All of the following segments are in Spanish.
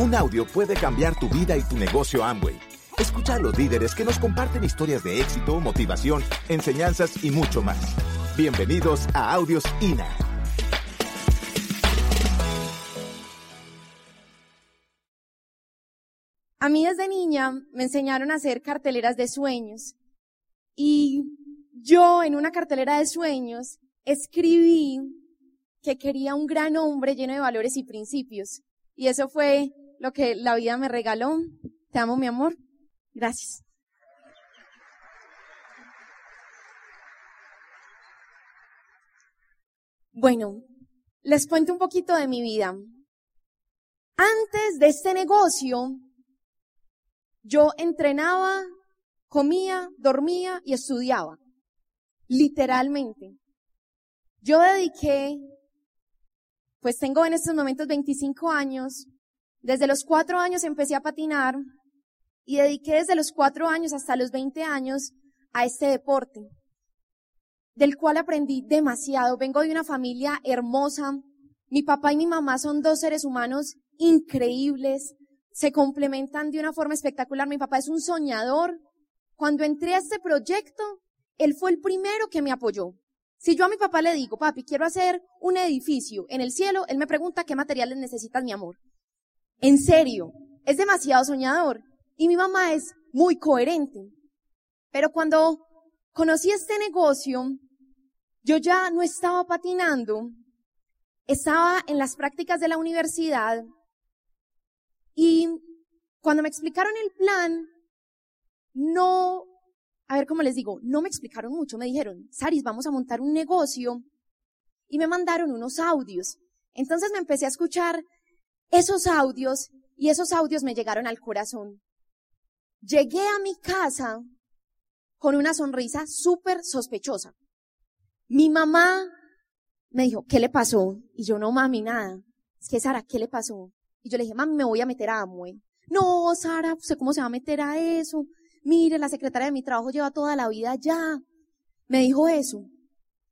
Un audio puede cambiar tu vida y tu negocio Amway. Escucha a los líderes que nos comparten historias de éxito, motivación, enseñanzas y mucho más. Bienvenidos a Audios INA. A mí desde niña me enseñaron a hacer carteleras de sueños. Y yo en una cartelera de sueños escribí que quería un gran hombre lleno de valores y principios. Y eso fue lo que la vida me regaló. Te amo, mi amor. Gracias. Bueno, les cuento un poquito de mi vida. Antes de este negocio, yo entrenaba, comía, dormía y estudiaba. Literalmente. Yo dediqué, pues tengo en estos momentos 25 años, desde los cuatro años empecé a patinar y dediqué desde los cuatro años hasta los 20 años a este deporte, del cual aprendí demasiado. Vengo de una familia hermosa. Mi papá y mi mamá son dos seres humanos increíbles, se complementan de una forma espectacular. Mi papá es un soñador. Cuando entré a este proyecto, él fue el primero que me apoyó. Si yo a mi papá le digo, papi, quiero hacer un edificio en el cielo, él me pregunta qué materiales necesitas, mi amor. En serio, es demasiado soñador. Y mi mamá es muy coherente. Pero cuando conocí este negocio, yo ya no estaba patinando, estaba en las prácticas de la universidad y cuando me explicaron el plan, no, a ver cómo les digo, no me explicaron mucho, me dijeron, Saris, vamos a montar un negocio y me mandaron unos audios. Entonces me empecé a escuchar esos audios y esos audios me llegaron al corazón. Llegué a mi casa con una sonrisa súper sospechosa. Mi mamá me dijo, ¿qué le pasó? Y yo, no mami, nada. Es que Sara, ¿qué le pasó? Y yo le dije, mami, me voy a meter a Amway. No, Sara, sé cómo se va a meter a eso. Mire, la secretaria de mi trabajo lleva toda la vida ya. Me dijo eso.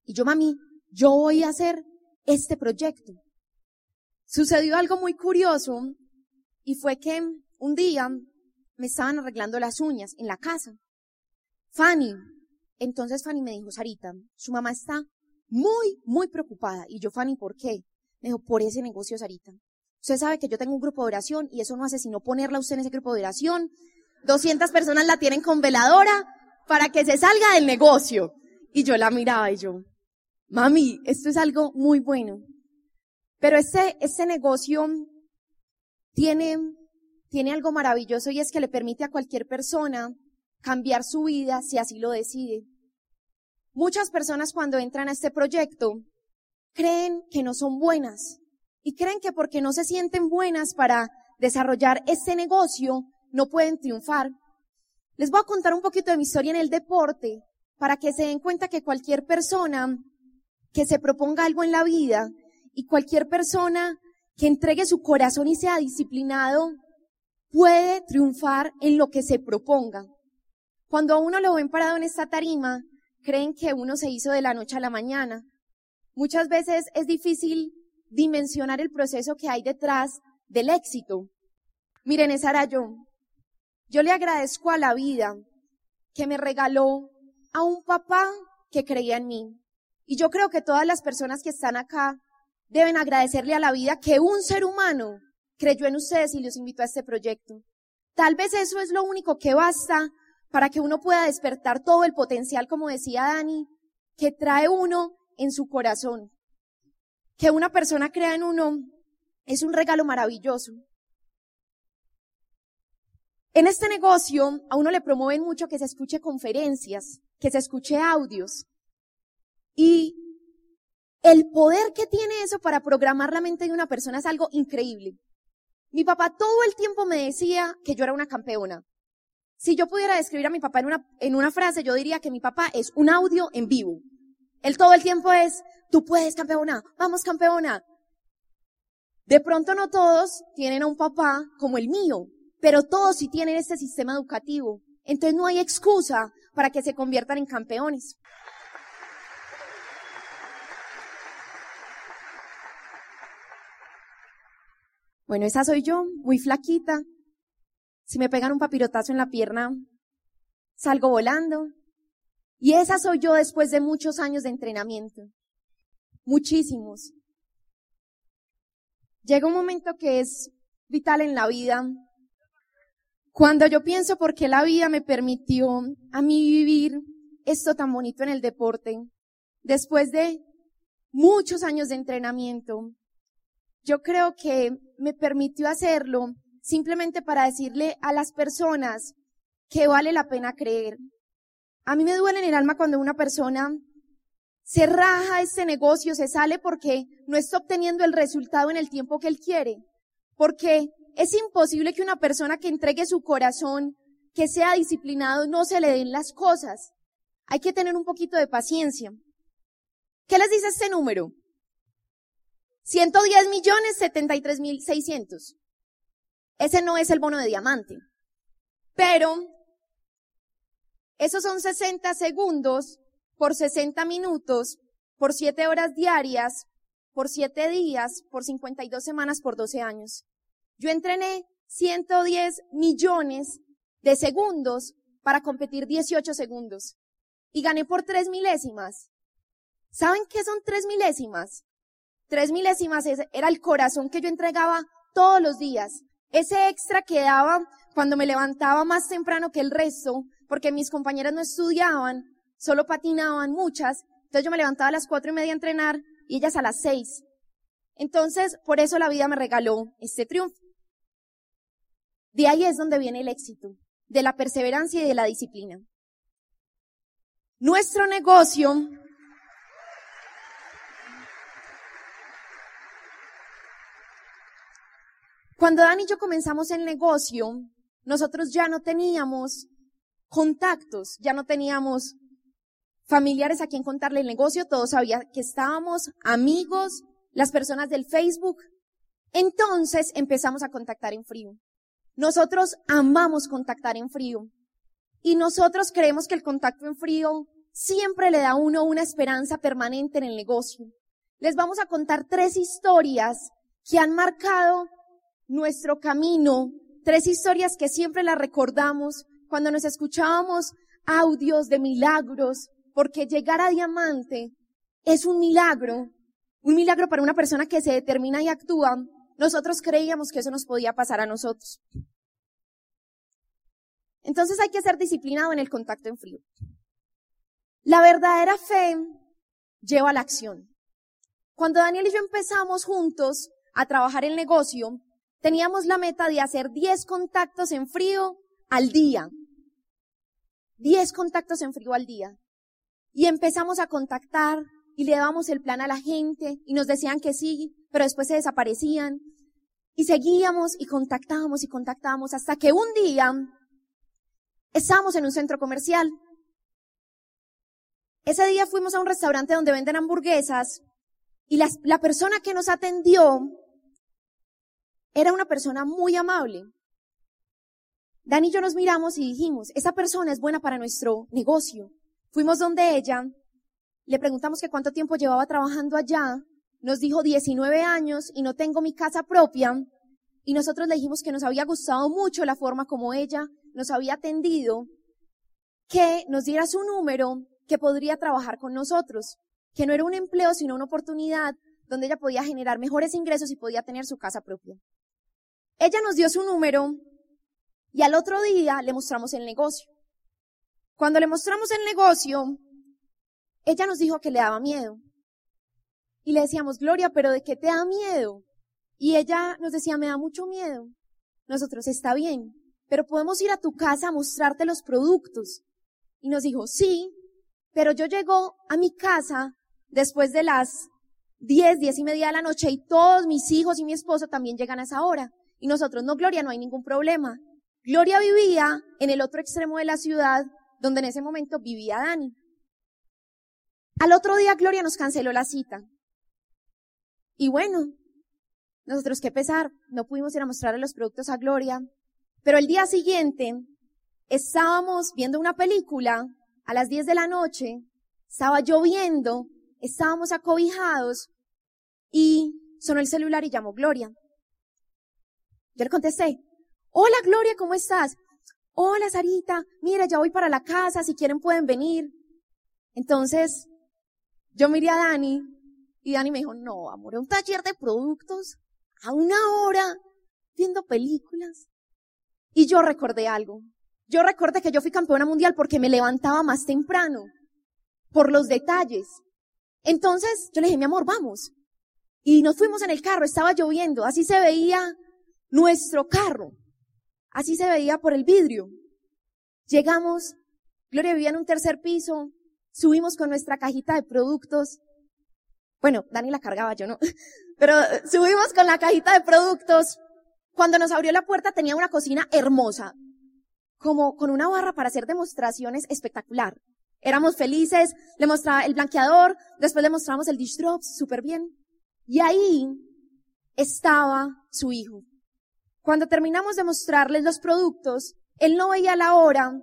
Y yo, mami, yo voy a hacer este proyecto. Sucedió algo muy curioso y fue que un día me estaban arreglando las uñas en la casa. Fanny. Entonces Fanny me dijo, Sarita, su mamá está muy, muy preocupada. Y yo, Fanny, ¿por qué? Me dijo, por ese negocio, Sarita. Usted sabe que yo tengo un grupo de oración y eso no hace sino ponerla usted en ese grupo de oración. 200 personas la tienen con veladora para que se salga del negocio. Y yo la miraba y yo, mami, esto es algo muy bueno. Pero este, este negocio tiene, tiene algo maravilloso y es que le permite a cualquier persona cambiar su vida si así lo decide. Muchas personas cuando entran a este proyecto creen que no son buenas y creen que porque no se sienten buenas para desarrollar este negocio no pueden triunfar. Les voy a contar un poquito de mi historia en el deporte para que se den cuenta que cualquier persona que se proponga algo en la vida y cualquier persona que entregue su corazón y sea disciplinado puede triunfar en lo que se proponga. Cuando a uno lo ven parado en esta tarima, creen que uno se hizo de la noche a la mañana. Muchas veces es difícil dimensionar el proceso que hay detrás del éxito. Miren, esa era yo. Yo le agradezco a la vida que me regaló a un papá que creía en mí. Y yo creo que todas las personas que están acá deben agradecerle a la vida que un ser humano creyó en ustedes y los invitó a este proyecto. Tal vez eso es lo único que basta para que uno pueda despertar todo el potencial, como decía Dani, que trae uno en su corazón. Que una persona crea en uno es un regalo maravilloso. En este negocio a uno le promueven mucho que se escuche conferencias, que se escuche audios. Y el poder que tiene eso para programar la mente de una persona es algo increíble. Mi papá todo el tiempo me decía que yo era una campeona. Si yo pudiera describir a mi papá en una, en una frase, yo diría que mi papá es un audio en vivo. Él todo el tiempo es, tú puedes campeona, vamos campeona. De pronto no todos tienen a un papá como el mío, pero todos sí tienen este sistema educativo. Entonces no hay excusa para que se conviertan en campeones. Bueno, esa soy yo, muy flaquita. Si me pegan un papirotazo en la pierna, salgo volando. Y esa soy yo después de muchos años de entrenamiento. Muchísimos. Llega un momento que es vital en la vida. Cuando yo pienso por qué la vida me permitió a mí vivir esto tan bonito en el deporte, después de muchos años de entrenamiento, yo creo que me permitió hacerlo simplemente para decirle a las personas que vale la pena creer. A mí me duele en el alma cuando una persona se raja este negocio, se sale porque no está obteniendo el resultado en el tiempo que él quiere. Porque es imposible que una persona que entregue su corazón, que sea disciplinado, no se le den las cosas. Hay que tener un poquito de paciencia. ¿Qué les dice este número? 110 millones 73 mil 600. Ese no es el bono de diamante. Pero, esos son 60 segundos por 60 minutos, por 7 horas diarias, por 7 días, por 52 semanas, por 12 años. Yo entrené 110 millones de segundos para competir 18 segundos. Y gané por 3 milésimas. ¿Saben qué son 3 milésimas? 3 milésimas era el corazón que yo entregaba todos los días. Ese extra que daba cuando me levantaba más temprano que el resto, porque mis compañeras no estudiaban, solo patinaban muchas, entonces yo me levantaba a las cuatro y media a entrenar y ellas a las seis. Entonces, por eso la vida me regaló este triunfo. De ahí es donde viene el éxito, de la perseverancia y de la disciplina. Nuestro negocio Cuando Dan y yo comenzamos el negocio, nosotros ya no teníamos contactos, ya no teníamos familiares a quien contarle el negocio, todos sabían que estábamos amigos, las personas del Facebook. Entonces empezamos a contactar en frío. Nosotros amamos contactar en frío. Y nosotros creemos que el contacto en frío siempre le da a uno una esperanza permanente en el negocio. Les vamos a contar tres historias que han marcado nuestro camino, tres historias que siempre las recordamos cuando nos escuchábamos audios de milagros, porque llegar a diamante es un milagro, un milagro para una persona que se determina y actúa. Nosotros creíamos que eso nos podía pasar a nosotros. Entonces hay que ser disciplinado en el contacto en frío. La verdadera fe lleva a la acción. Cuando Daniel y yo empezamos juntos a trabajar el negocio, teníamos la meta de hacer 10 contactos en frío al día. 10 contactos en frío al día. Y empezamos a contactar y le dábamos el plan a la gente y nos decían que sí, pero después se desaparecían. Y seguíamos y contactábamos y contactábamos hasta que un día estábamos en un centro comercial. Ese día fuimos a un restaurante donde venden hamburguesas y la, la persona que nos atendió era una persona muy amable. Dani y yo nos miramos y dijimos, esa persona es buena para nuestro negocio. Fuimos donde ella, le preguntamos que cuánto tiempo llevaba trabajando allá, nos dijo 19 años y no tengo mi casa propia, y nosotros le dijimos que nos había gustado mucho la forma como ella nos había atendido, que nos diera su número, que podría trabajar con nosotros, que no era un empleo sino una oportunidad donde ella podía generar mejores ingresos y podía tener su casa propia. Ella nos dio su número y al otro día le mostramos el negocio. Cuando le mostramos el negocio, ella nos dijo que le daba miedo. Y le decíamos, Gloria, pero ¿de qué te da miedo? Y ella nos decía, me da mucho miedo. Nosotros, está bien, pero podemos ir a tu casa a mostrarte los productos. Y nos dijo, sí, pero yo llego a mi casa después de las diez, diez y media de la noche y todos mis hijos y mi esposo también llegan a esa hora. Y nosotros, no, Gloria, no hay ningún problema. Gloria vivía en el otro extremo de la ciudad donde en ese momento vivía Dani. Al otro día Gloria nos canceló la cita. Y bueno, nosotros qué pesar, no pudimos ir a mostrarle los productos a Gloria, pero el día siguiente estábamos viendo una película a las 10 de la noche, estaba lloviendo, estábamos acobijados y sonó el celular y llamó Gloria. Yo le contesté, hola Gloria, ¿cómo estás? Hola Sarita, mira, ya voy para la casa, si quieren pueden venir. Entonces, yo miré a Dani y Dani me dijo, no, amor, un taller de productos a una hora viendo películas. Y yo recordé algo. Yo recordé que yo fui campeona mundial porque me levantaba más temprano, por los detalles. Entonces yo le dije, mi amor, vamos. Y nos fuimos en el carro, estaba lloviendo, así se veía nuestro carro, así se veía por el vidrio. Llegamos, Gloria vivía en un tercer piso, subimos con nuestra cajita de productos. Bueno, Dani la cargaba, yo no. Pero subimos con la cajita de productos. Cuando nos abrió la puerta tenía una cocina hermosa, como con una barra para hacer demostraciones espectacular. Éramos felices, le mostraba el blanqueador, después le mostramos el dish drops, súper bien. Y ahí estaba su hijo. Cuando terminamos de mostrarles los productos, él no veía la hora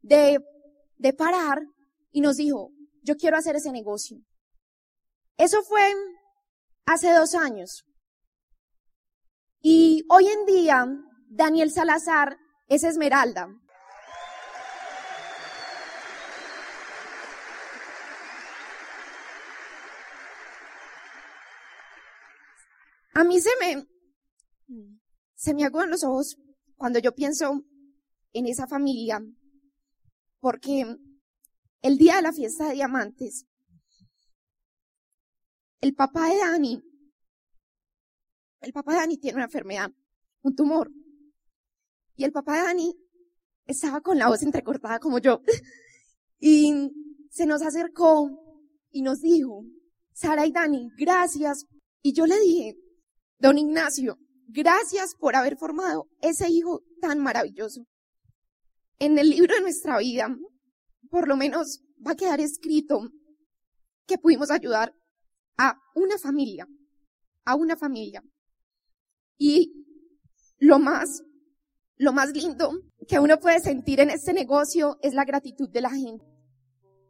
de, parar y nos dijo, yo quiero hacer ese negocio. Eso fue hace dos años. Y hoy en día, Daniel Salazar es Esmeralda. A mí se me, se me aguan los ojos cuando yo pienso en esa familia, porque el día de la fiesta de diamantes, el papá de Dani, el papá de Dani tiene una enfermedad, un tumor. Y el papá de Dani estaba con la voz entrecortada como yo. Y se nos acercó y nos dijo, Sara y Dani, gracias. Y yo le dije, don Ignacio, gracias por haber formado ese hijo tan maravilloso. En el libro de nuestra vida, por lo menos va a quedar escrito que pudimos ayudar a una familia, a una familia. Y lo más, lo más lindo que uno puede sentir en este negocio es la gratitud de la gente.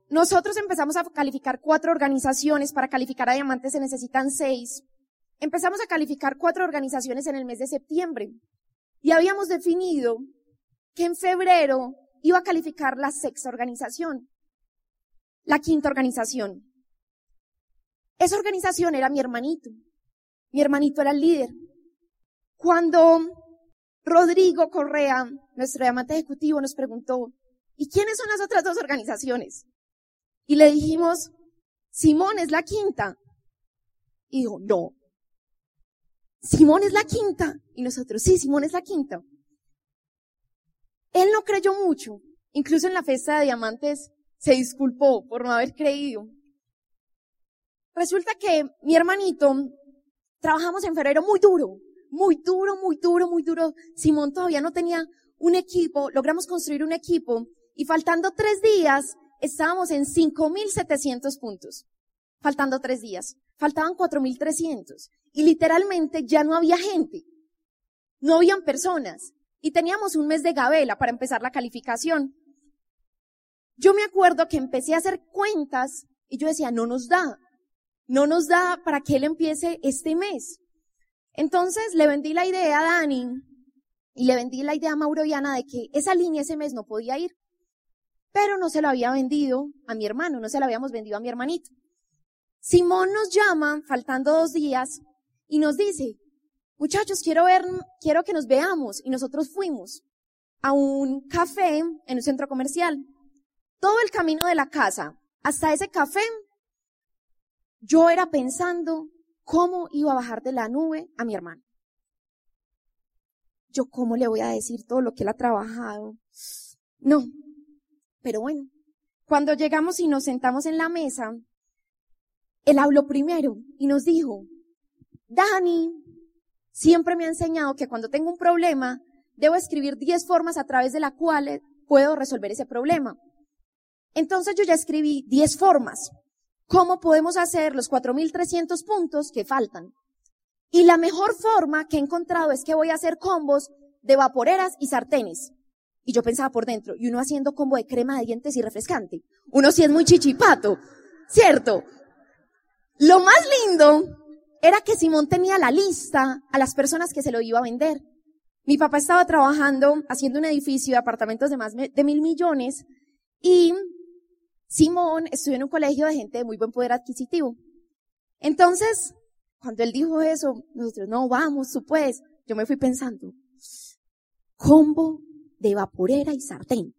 Nosotros empezamos a calificar cuatro organizaciones. Para calificar a diamantes se necesitan seis. Empezamos a calificar cuatro organizaciones en el mes de septiembre. Y habíamos definido que en febrero iba a calificar la sexta organización. La quinta organización. Esa organización era mi hermanito. Mi hermanito era el líder. Cuando Rodrigo Correa, nuestro diamante ejecutivo, nos preguntó, ¿y quiénes son las otras dos organizaciones? Y le dijimos, Simón es la quinta. Y dijo, no. Simón es la quinta. Y nosotros, sí, Simón es la quinta. Él no creyó mucho. Incluso en la fiesta de diamantes se disculpó por no haber creído. Resulta que mi hermanito trabajamos en febrero muy duro, muy duro, muy duro, muy duro. Simón todavía no tenía un equipo, logramos construir un equipo y faltando tres días estábamos en 5.700 puntos. Faltando tres días. Faltaban 4.300. Y literalmente ya no había gente. No habían personas. Y teníamos un mes de gabela para empezar la calificación. Yo me acuerdo que empecé a hacer cuentas y yo decía, no nos da. No nos da para que él empiece este mes. Entonces le vendí la idea a Dani y le vendí la idea a Mauro y Ana de que esa línea ese mes no podía ir. Pero no se lo había vendido a mi hermano, no se la habíamos vendido a mi hermanito. Simón nos llama, faltando dos días, y nos dice, muchachos, quiero ver, quiero que nos veamos. Y nosotros fuimos a un café en un centro comercial. Todo el camino de la casa hasta ese café, yo era pensando cómo iba a bajar de la nube a mi hermano. Yo cómo le voy a decir todo lo que él ha trabajado. No. Pero bueno, cuando llegamos y nos sentamos en la mesa, él habló primero y nos dijo, Dani, siempre me ha enseñado que cuando tengo un problema, debo escribir 10 formas a través de las cuales puedo resolver ese problema. Entonces yo ya escribí 10 formas. ¿Cómo podemos hacer los 4.300 puntos que faltan? Y la mejor forma que he encontrado es que voy a hacer combos de vaporeras y sartenes. Y yo pensaba por dentro, y uno haciendo combo de crema de dientes y refrescante. Uno sí es muy chichipato, ¿cierto? Lo más lindo era que Simón tenía la lista a las personas que se lo iba a vender. Mi papá estaba trabajando haciendo un edificio de apartamentos de más de mil millones y Simón estudió en un colegio de gente de muy buen poder adquisitivo. Entonces, cuando él dijo eso, nosotros, no, vamos, tú puedes. Yo me fui pensando, combo de vaporera y sartén.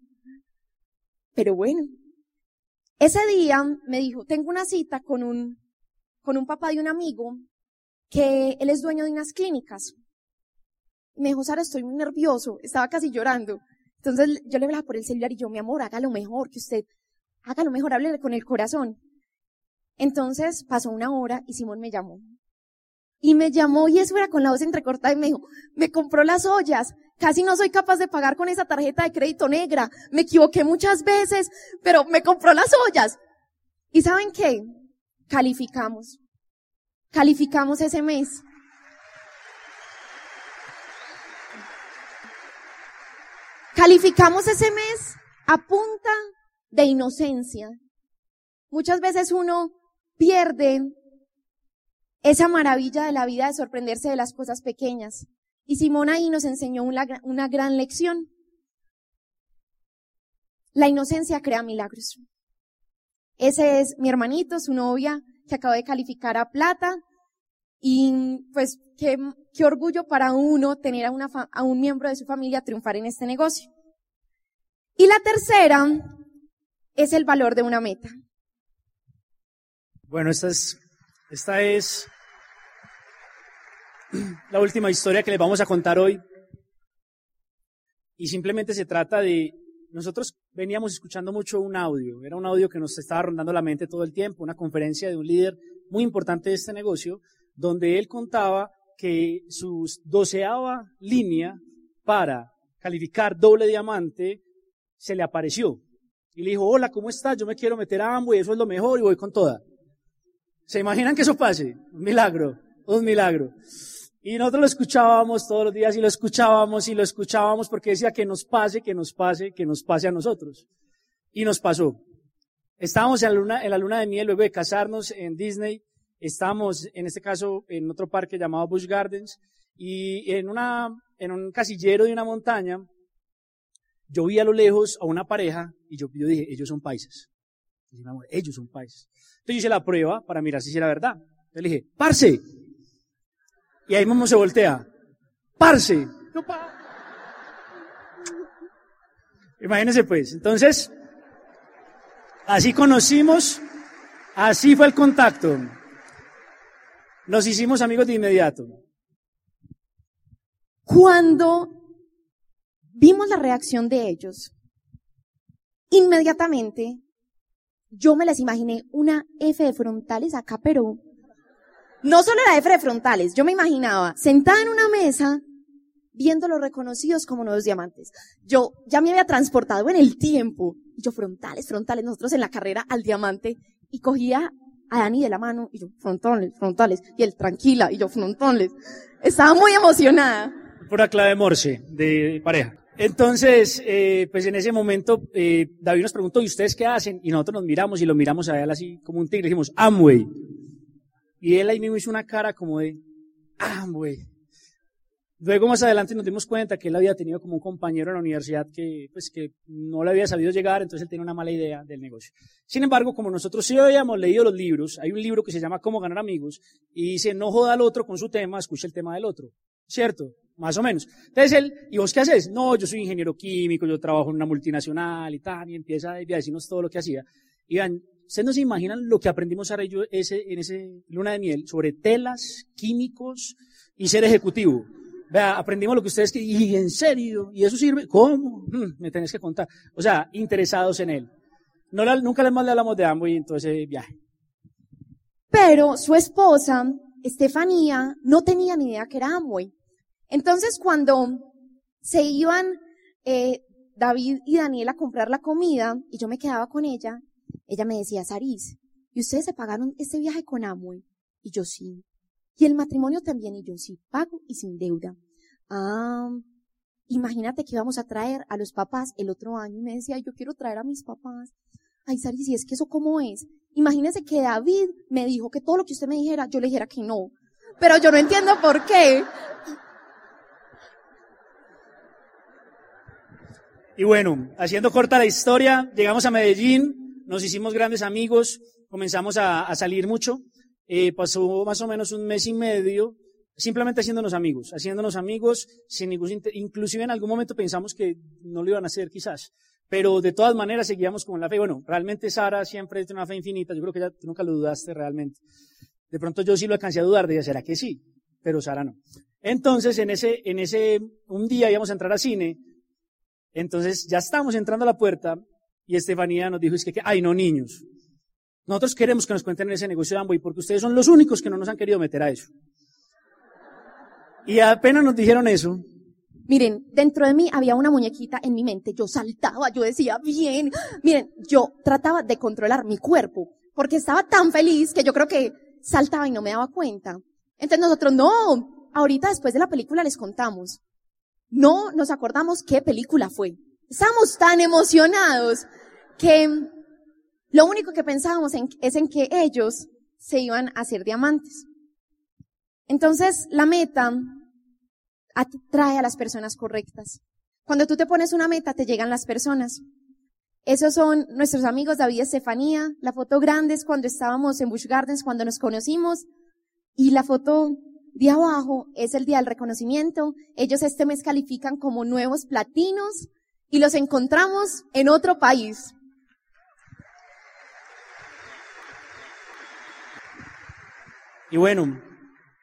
Pero bueno, ese día me dijo, tengo una cita con un, con un papá de un amigo que él es dueño de unas clínicas. me dijo, Sara, estoy muy nervioso, estaba casi llorando. Entonces yo le hablaba por el celular y yo, mi amor, haga lo mejor, que usted haga lo mejor, hable con el corazón. Entonces pasó una hora y Simón me llamó. Y me llamó y eso era con la voz entrecortada y me dijo, me compró las ollas, casi no soy capaz de pagar con esa tarjeta de crédito negra, me equivoqué muchas veces, pero me compró las ollas. ¿Y saben qué? Calificamos. Calificamos ese mes. Calificamos ese mes a punta de inocencia. Muchas veces uno pierde esa maravilla de la vida de sorprenderse de las cosas pequeñas. Y Simón ahí nos enseñó una, una gran lección. La inocencia crea milagros. Ese es mi hermanito, su novia, que acaba de calificar a plata. Y pues qué, orgullo para uno tener a, una, un miembro de su familia triunfar en este negocio. Y la tercera es el valor de una meta. Bueno, es, esta es la última historia que les vamos a contar hoy. Y simplemente se trata de, nosotros veníamos escuchando mucho un audio, era un audio que nos estaba rondando la mente todo el tiempo, una conferencia de un líder muy importante de este negocio, donde él contaba que su doceava línea para calificar doble diamante se le apareció. Y le dijo, hola, ¿cómo estás? Yo me quiero meter a y eso es lo mejor y voy con toda. ¿Se imaginan que eso pase? Un milagro, un milagro. Y nosotros lo escuchábamos todos los días y lo escuchábamos y lo escuchábamos porque decía que nos pase, que nos pase, que nos pase a nosotros. Y nos pasó. Estábamos en la luna, en la luna de miel luego de casarnos en Disney. Estábamos, en este caso, en otro parque llamado Busch Gardens. Y en una, en un casillero de una montaña, yo vi a lo lejos a una pareja y yo, dije, ellos son paisas. ellos son paisas. Entonces yo hice la prueba para mirar si era verdad. Entonces le dije, parce, y ahí mismo se voltea. Parce. Imagínense pues. Entonces, así conocimos, así fue el contacto. Nos hicimos amigos de inmediato. Cuando vimos la reacción de ellos, inmediatamente yo me les imaginé una F de frontales acá, pero no solo era de frontales, yo me imaginaba sentada en una mesa viendo los reconocidos como nuevos diamantes. Yo ya me había transportado en el tiempo. Y yo frontales, frontales, nosotros en la carrera al diamante. Y cogía a Dani de la mano y yo frontales, frontales. Y él tranquila y yo frontales. Estaba muy emocionada. Pura clave morse de pareja. Entonces, eh, pues en ese momento, eh, David nos preguntó, ¿y ustedes qué hacen? Y nosotros nos miramos y lo miramos a él así como un tigre. Dijimos, Amway. Y él ahí mismo hizo una cara como de, ah, güey. Luego más adelante nos dimos cuenta que él había tenido como un compañero en la universidad que, pues, que no le había sabido llegar, entonces él tenía una mala idea del negocio. Sin embargo, como nosotros sí habíamos leído los libros, hay un libro que se llama Cómo ganar amigos, y dice, no joda al otro con su tema, escucha el tema del otro. ¿Cierto? Más o menos. Entonces él, ¿y vos qué haces? No, yo soy ingeniero químico, yo trabajo en una multinacional y tal, y empieza a decirnos todo lo que hacía. Y vean, Ustedes no se imaginan lo que aprendimos ahora yo ese, en ese luna de miel sobre telas, químicos y ser ejecutivo. Vea, aprendimos lo que ustedes, y en serio, y eso sirve, ¿cómo? Hmm, me tenés que contar. O sea, interesados en él. No, nunca más le hablamos de Amway en todo ese viaje. Pero su esposa, Estefanía, no tenía ni idea que era Amway. Entonces cuando se iban eh, David y Daniel a comprar la comida y yo me quedaba con ella, ella me decía, Saris, ¿y ustedes se pagaron ese viaje con Amway? Y yo sí. Y el matrimonio también, y yo sí, pago y sin deuda. Ah, imagínate que íbamos a traer a los papás el otro año. Y me decía, yo quiero traer a mis papás. Ay, Saris, ¿y es que eso cómo es? Imagínese que David me dijo que todo lo que usted me dijera, yo le dijera que no. Pero yo no entiendo por qué. Y bueno, haciendo corta la historia, llegamos a Medellín, nos hicimos grandes amigos, comenzamos a, salir mucho. Eh, pasó más o menos un mes y medio simplemente haciéndonos amigos, haciéndonos amigos sin ningún, inclusive en algún momento pensamos que no lo iban a hacer quizás, pero de todas maneras seguíamos con la fe. Bueno, realmente Sara siempre tiene una fe infinita, yo creo que ya tú nunca lo dudaste realmente. De pronto yo sí lo alcancé a dudar, de ¿será que sí? Pero Sara no. Entonces, en ese, en ese, un día íbamos a entrar al cine, entonces ya estábamos entrando a la puerta y Estefanía nos dijo, es que, ay no niños, nosotros queremos que nos cuenten ese negocio de Amway porque ustedes son los únicos que no nos han querido meter a eso. Y apenas nos dijeron eso. Miren, dentro de mí había una muñequita en mi mente. Yo saltaba, yo decía, bien. Miren, yo trataba de controlar mi cuerpo porque estaba tan feliz que yo creo que saltaba y no me daba cuenta. Entonces nosotros, no, ahorita después de la película les contamos. No nos acordamos qué película fue. Estábamos tan emocionados que lo único que pensábamos en, es en que ellos se iban a hacer diamantes. Entonces, la meta atrae a las personas correctas. Cuando tú te pones una meta, te llegan las personas. Esos son nuestros amigos David y Estefanía. La foto grande es cuando estábamos en Bush Gardens, cuando nos conocimos. Y la foto de abajo es el día del reconocimiento. Ellos este mes califican como nuevos platinos y los encontramos en otro país. Y bueno,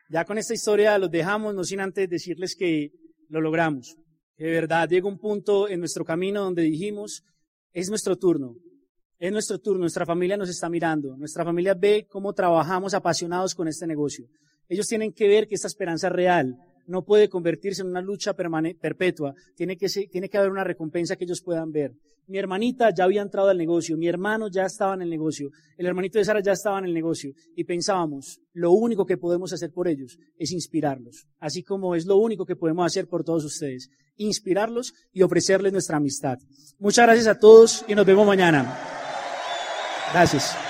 ya con esta historia los dejamos, no sin antes decirles que lo logramos. De verdad llega un punto en nuestro camino donde dijimos, es nuestro turno, es nuestro turno, nuestra familia nos está mirando, nuestra familia ve cómo trabajamos apasionados con este negocio. Ellos tienen que ver que esta esperanza es real, no puede convertirse en una lucha perpetua, tiene que, haber una recompensa que ellos puedan ver. Mi hermanita ya había entrado al negocio, mi hermano ya estaba en el negocio, el hermanito de Sara ya estaba en el negocio y pensábamos, lo único que podemos hacer por ellos es inspirarlos, así como es lo único que podemos hacer por todos ustedes, inspirarlos y ofrecerles nuestra amistad. Muchas gracias a todos y nos vemos mañana. Gracias.